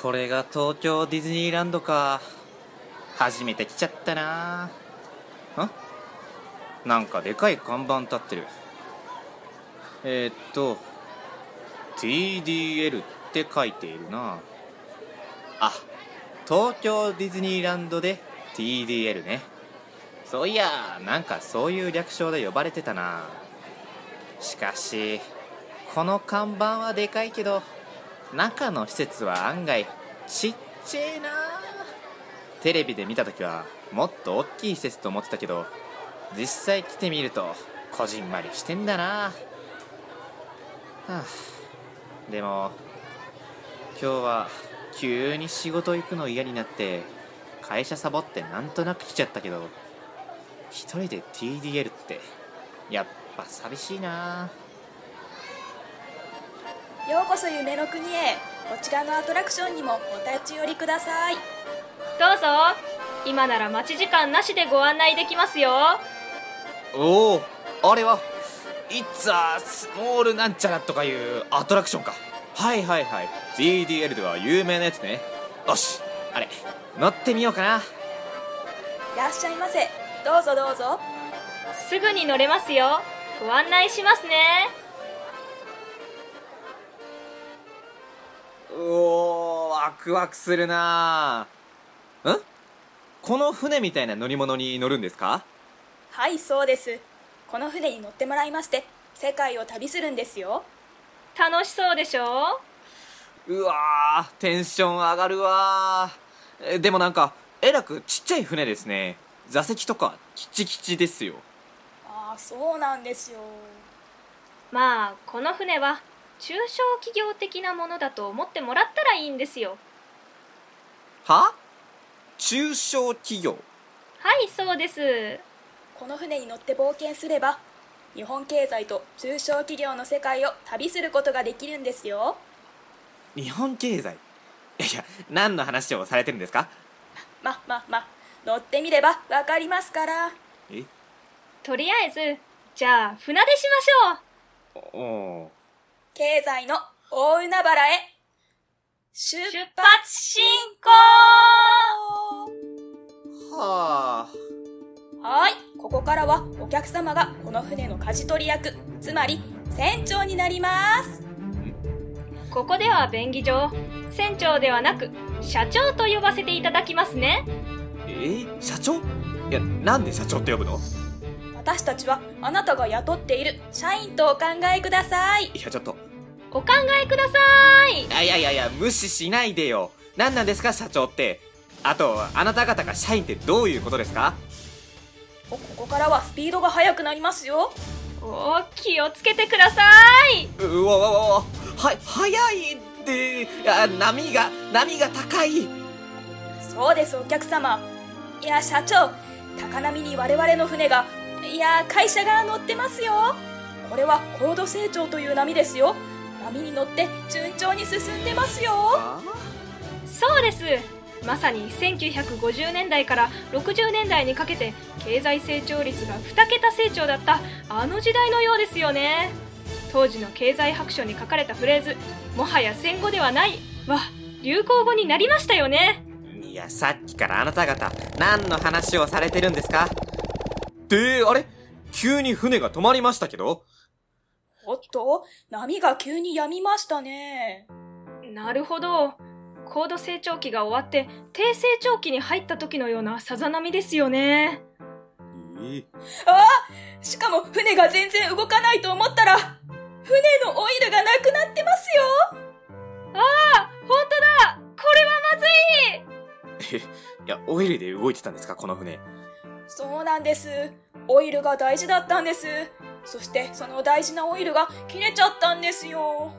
これが東京ディズニーランドか。初めて来ちゃったな。ん？なんかでかい看板立ってる。えー、っと TDL って書いているな。あ東京ディズニーランドで TDL ね。そういやなんかそういう略称で呼ばれてたな。しかしこの看板はでかいけど中の施設は案外ちっちゃいな。テレビで見た時はもっと大きい施設と思ってたけど実際来てみるとこじんまりしてんだな。はあ。でも今日は急に仕事行くの嫌になって会社サボってなんとなく来ちゃったけど一人で TDL ってやっぱ寂しいな。ようこそ夢の国へ。こちらのアトラクションにもお立ち寄りください。どうぞ。今なら待ち時間なしでご案内できますよ。おおあれは「It's a Small なんちゃら」とかいうアトラクションか。はいはいはい。GDL では有名なやつね。よしあれ乗ってみようかな。いらっしゃいませ。どうぞどうぞ。すぐに乗れますよ。ご案内しますねうおワクワクするな。ん？この船みたいな乗り物に乗るんですか？はいそうです。この船に乗ってもらいまして世界を旅するんですよ。楽しそうでしょ？うわテンション上がるわでもなんかえらくちっちゃい船ですね。座席とかキチキチですよ。ああそうなんですよ。まあこの船は中小企業的なものだと思ってもらったらいいんですよ。は？中小企業？はいそうです。この船に乗って冒険すれば日本経済と中小企業の世界を旅することができるんですよ。日本経済？いやいや何の話をされてるんですか？ままま乗ってみればわかりますから。え？とりあえずじゃあ船出しましょう。おお経済の大海原へ。出発進行！はあ。はい。ここからはお客様がこの船の舵取り役つまり船長になります。ここでは便宜上船長ではなく社長と呼ばせていただきますね。えー、社長？いやなんで社長って呼ぶの？私たちはあなたが雇っている社員とお考えください。いやちょっとお考えください。いやいやいやいや無視しないでよ。何なんですか社長って。あとあなた方が社員ってどういうことですか？ここからはスピードが速くなりますよ。お気をつけてください。うわわわわ。は速いって。や波が波が高い。そうですお客様。いや社長高波に我々の船がいや会社が乗ってますよ。これは高度成長という波ですよ波に乗って順調に進んでますよ。そうです。まさに1950年代から60年代にかけて経済成長率が2桁成長だったあの時代のようですよね。当時の経済白書に書かれたフレーズ「もはや戦後ではない」は流行語になりましたよね。いやさっきからあなた方何の話をされてるんですか？であれ？急に船が止まりましたけど？おっと、波が急に止みましたね。なるほど。高度成長期が終わって低成長期に入った時のようなさざ波ですよね。えー、あしかも船が全然動かないと思ったら、船のオイルがなくなってますよああ本当だこれはまずいえ、いや、オイルで動いてたんですか？この船。そうなんです。オイルが大事だったんです。そしてその大事なオイルが切れちゃったんですよ。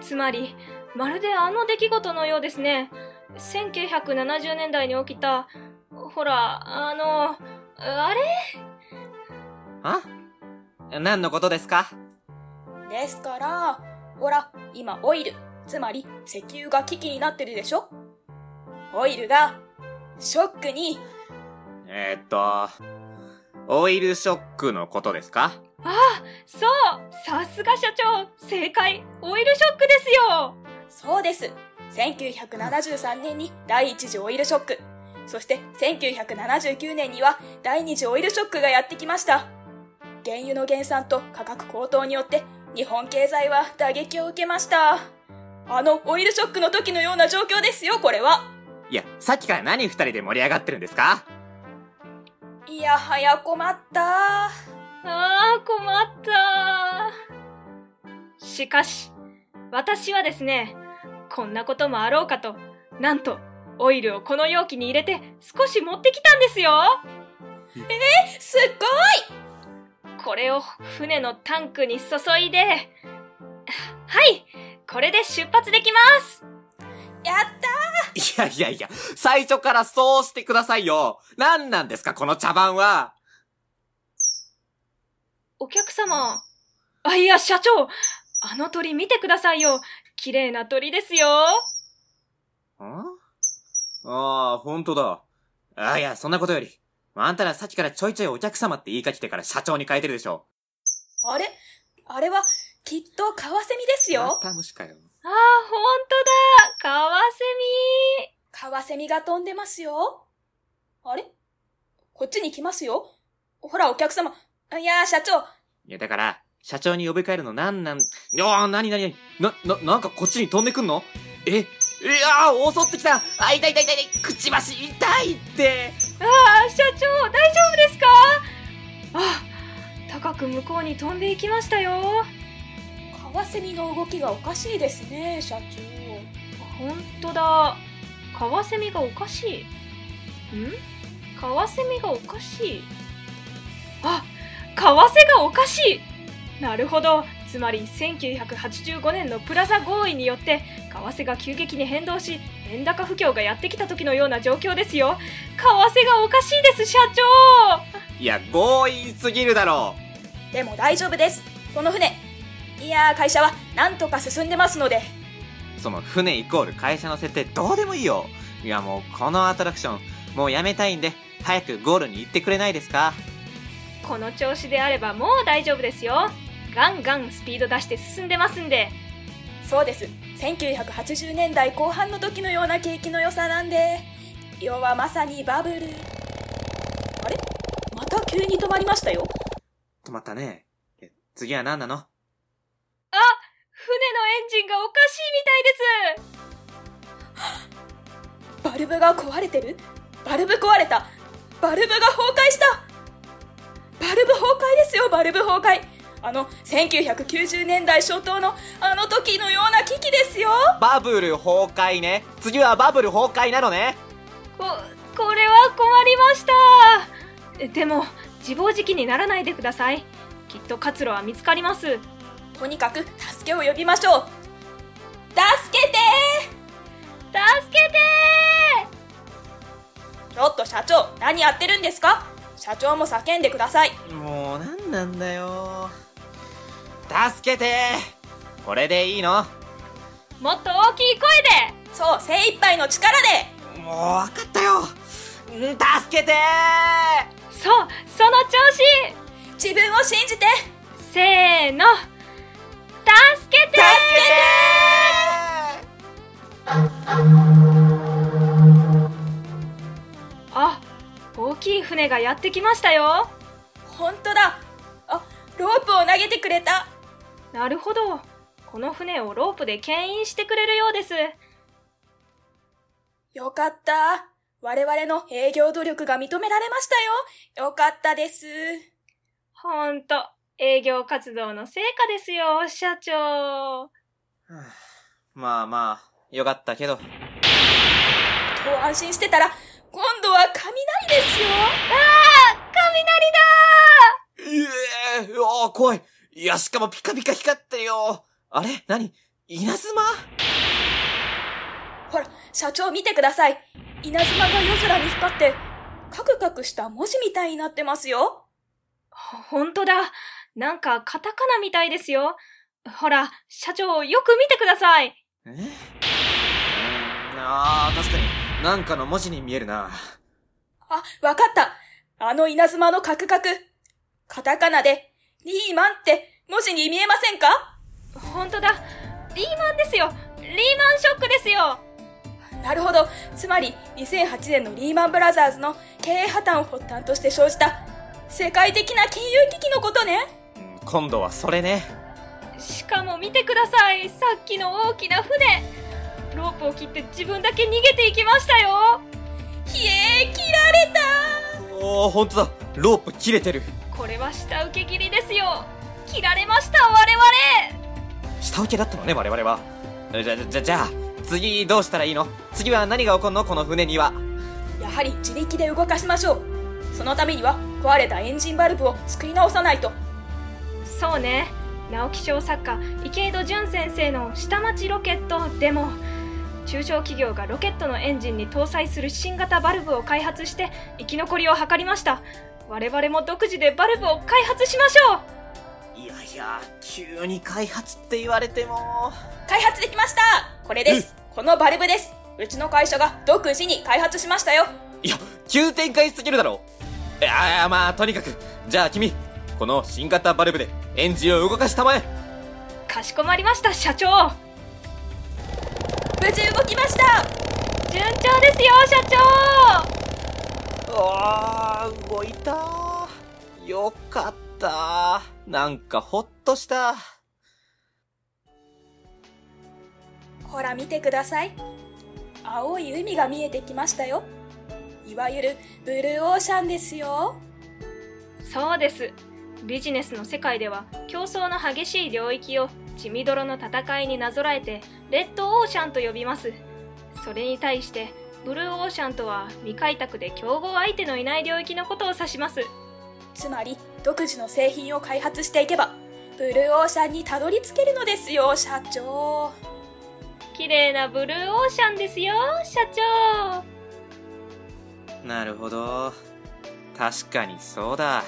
つまり、まるであの出来事のようですね。1970年代に起きた、ほら、あの、あれ？あ？何のことですか？ですから、ほら、今オイル、つまり石油が危機になってるでしょ？オイルが、ショックに、えー、っと、オイルショックのことですか？ああ、そう。さすが社長。正解。オイルショックですよ。そうです。1973年に第一次オイルショック、そして1979年には第二次オイルショックがやってきました。原油の減産と価格高騰によって日本経済は打撃を受けました。あのオイルショックの時のような状況ですよ、これは。いや、さっきから何二人で盛り上がってるんですか？いやはや困った。ああ、困った。しかし、私はですね、こんなこともあろうかと、なんと、オイルをこの容器に入れて少し持ってきたんですよ。すっごいこれを船のタンクに注いで、はい、これで出発できます。やったいやいやいや、最初からそうしてくださいよ。何なんですか、この茶番は。お客様。あ、いや、社長。あの鳥見てくださいよ。綺麗な鳥ですよ。んああ、ほんとだ。あいや、そんなことより。あんたらさっきからちょいちょいお客様って言いかけてから社長に変えてるでしょ。あれ？あれはきっとカワセミですまよ。た虫かよ。あー、ほんとだ。カワセミ。カワセミが飛んでますよ。あれ？こっちに来ますよ。ほら、お客様。いや、社長。いや、だから、社長に呼び換えるのなんなん、いやー、なになにな、な、なんかこっちに飛んでくんの？え、いやー、襲ってきたあ、痛い痛い痛い痛いくちばし痛いってあー、社長、大丈夫ですか？あ、高く向こうに飛んでいきましたよ。カワセミの動きがおかしいですね、社ほんとだ。カワセミがおかしい。ん？カワセミがおかしい。あ、カワセがおかしいなるほど。つまり1985年のプラザ合意によって為替が急激に変動し円高不況がやってきた時のような状況ですよ為替がおかしいです社長いや、強引すぎるだろ長。でも大丈夫です。この船。いや、会社はなんとか進んでますので。うその船イコール会社の設定どうでもいいよいやもうこのアトラクションもうやめたいんで早くゴールに行ってくれないですか？この調子であればもう大丈夫ですよガンガンスピード出して進んでますんでそうです。1980年代後半の時のような景気の良さなんで。要はまさにバブル。あれ？また急に止まりましたよ。止まったねえ次は何なの？あ船のエンジンがおかしいみたいです。バルブが壊れてる？バルブ壊れた？バルブが崩壊した？バルブ崩壊ですよ、バルブ崩壊。あの、1990年代初頭のあの時のような危機ですよ。バブル崩壊ね。次はバブル崩壊なのね。ここれは困りました。えでも自暴自棄にならないでください。きっと活路は見つかりますとにかく助けを呼びましょう。助けて助けてちょっと社長、何やってるんですか？社長も叫んでください。もう何なんだよ。助けてこれでいいの？もっと大きい声そう、精一杯の力で！もう分かったよ。うん助けてでそうその調子！自分を信じて！せーの助けて助あ大きい船がやってきましたよ。本当だ。あ、ロープを投げてくれた。なるほど。この船をロープで牽引してくれるようです。よかった。我々の営業努力が認められましたよ。よかったです。ほんと営業活動の成果ですよ社長。はあまあまあよかったけど。と安心してたら、今度は雷ですよ。雷だええああ怖い。いやしかもピカピカ光ってるよ。あれ？何？稲妻？ほら、社長見てください。稲妻が夜空に光って、カクカクした文字みたいになってますよ。ほんとだなんかカタカナみたいですよ。ほら社長よく見てください。え？うんああ確かに。なんかの文字に見えるな。あ、わかった。あの稲妻のカクカク。カタカナで、リーマンって文字に見えませんか？ほんとだ。リーマンですよ。ーマンショックですよ。なるほど。つまり2008年のリーマンブラザーズの経営破綻を発端として生じた世界的な金融危機のことね。うん今度はそれね。しかも見てください。さっきの大きな船。ロープを切って自分だけ逃げていきましたよ。ひえ切られた。おお本当だ。ロープ切れてる。これは下請け切りですよ。切られました我々。下請けだったのね我々は。じゃじゃじゃじゃあ次どうしたらいいの？次は何が起こるの？この船には。やはり自力で動かしましょう。そのためには壊れたエンジンバルブを作り直さないとそうね。直木賞作家池井戸潤先生の下町ロケットでも中小企業がロケットのエンジンに搭載する新型バルブを開発して生き残りを図りました。我々も独自でバルブを開発しましょう。いやいや急に開発って言われても。開発できました。これです。このバルブです。うちの会社が独自に開発しましたよ。いや急展開すぎるだろいやまあとにかく。じゃあ君この新型バルブでエンジンを動かしたまえ。かしこまりました社長。無事動きました。順調ですよ社長。あー動いた。よかった。なんかほっとした。ほら見てください。青い海が見えてきましたよ。いわゆるブルーオーシャンですよ。そうですビジネスの世界では競争の激しい領域を血みどろの戦いになぞらえてレッドオーシャンと呼びます。それに対してブルーオーシャンとは未開拓で競合相手のいない領域のことを指します。つまり独自の製品を開発していけばブルーオーシャンにたどり着けるのですよ社長。綺麗なブルーオーシャンですよ社長。なるほど。確かにそうだ。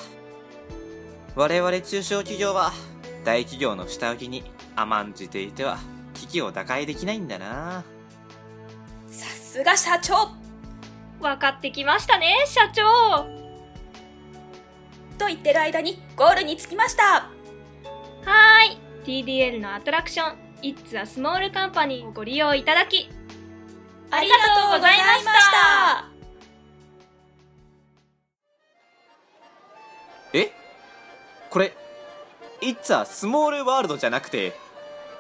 我々中小企業は大企業の下請けに甘んじていては危機を打開できないんだな。さすが社長。分かってきましたね社長。と言ってる間にゴールに着きました。はーい。TDL のアトラクション。It's a Small Company をご利用いただき。ありがとうございました。え？これ It's a small world じゃなくて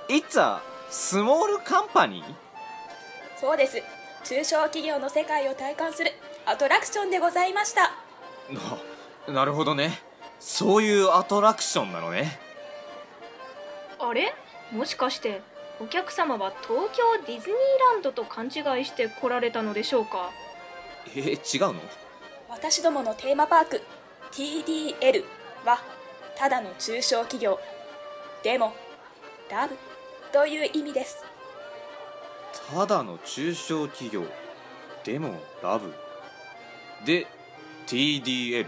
It's a small company? そうです。中小企業の世界を体感するアトラクションでございました。ななるほどね。そういうアトラクションなのね。あれ？もしかしてお客様は東京ディズニーランドと勘違いして来られたのでしょうか？え違うの？私どものテーマパーク TDL はただの中小企業。でもラブという意味です。ただの中小企業。でもラブ。で TDL?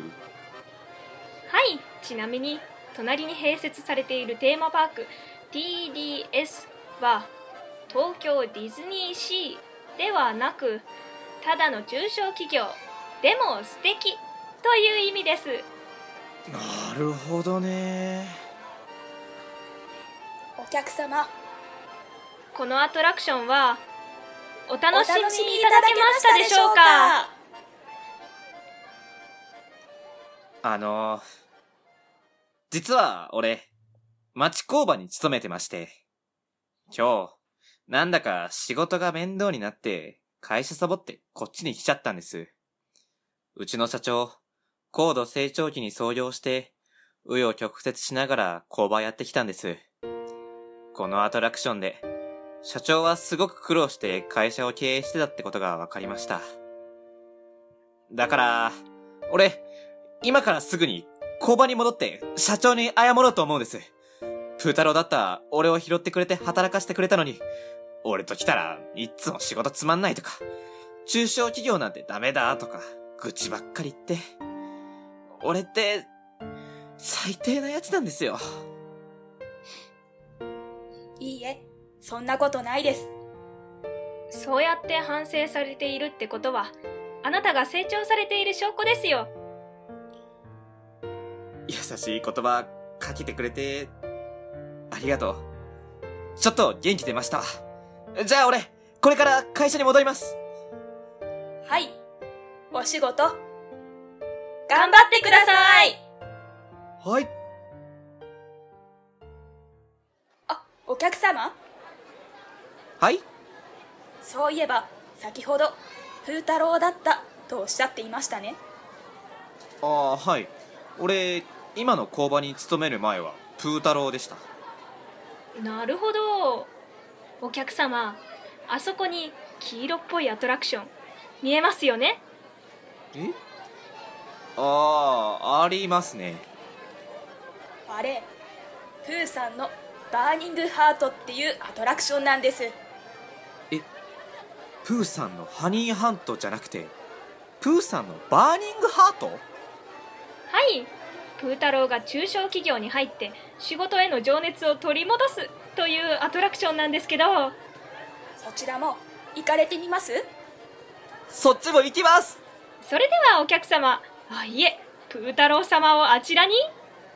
はいちなみに隣に併設されているテーマパーク TDS は東京ディズニーシーではなくただの中小企業。でも素敵という意味ですなるほどね。お客様。このアトラクションはおお楽しみ楽しみいただけましたでしょうか？あの実は俺町工場に勤めてまして今日なんだか仕事が面倒になって会社サボってこっちに来ちゃったんです。うちの社長高度成長期に創業して紆余曲折しながら工場やってきたんです。このアトラクションで社長はすごく苦労して会社を経営してたってことが分かりました。だから俺今からすぐに工場に戻って社長に謝ろうと思うんです。プー太郎だった俺を拾ってくれて働かせてくれたのに、俺と来たらいつも仕事つまんないとか、中小企業なんてダメだとか、愚痴ばっかり言って、俺って、最低なやつなんですよ。いいえそんなことないですそうやって反省されているってことはあなたが成長されている証拠ですよ優しい言葉かけてくれて、ありがとう。ちょっと元気出ました。じゃあ俺これから会社に戻りますはいお仕事頑張ってください。はい。あお客様？はい。そういえば先ほどプー太郎だったとおっしゃっていましたね。ああはい。俺今の工場に勤める前はプー太郎でした。なるほど。お客様あそこに黄色っぽいアトラクション見えますよね？え？ああありますね。あれプーさんのバーニングハートっていうアトラクションなんです。えプーさんのハニーハントじゃなくてプーさんのバーニングハート？はい。プー太郎が中小企業に入って仕事への情熱を取り戻すというアトラクションなんですけど。そちらも行かれてみます？そっちも行きます。それではお客様あいえプー太郎様をあちらに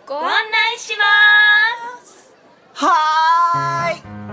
ご案内します。はーい。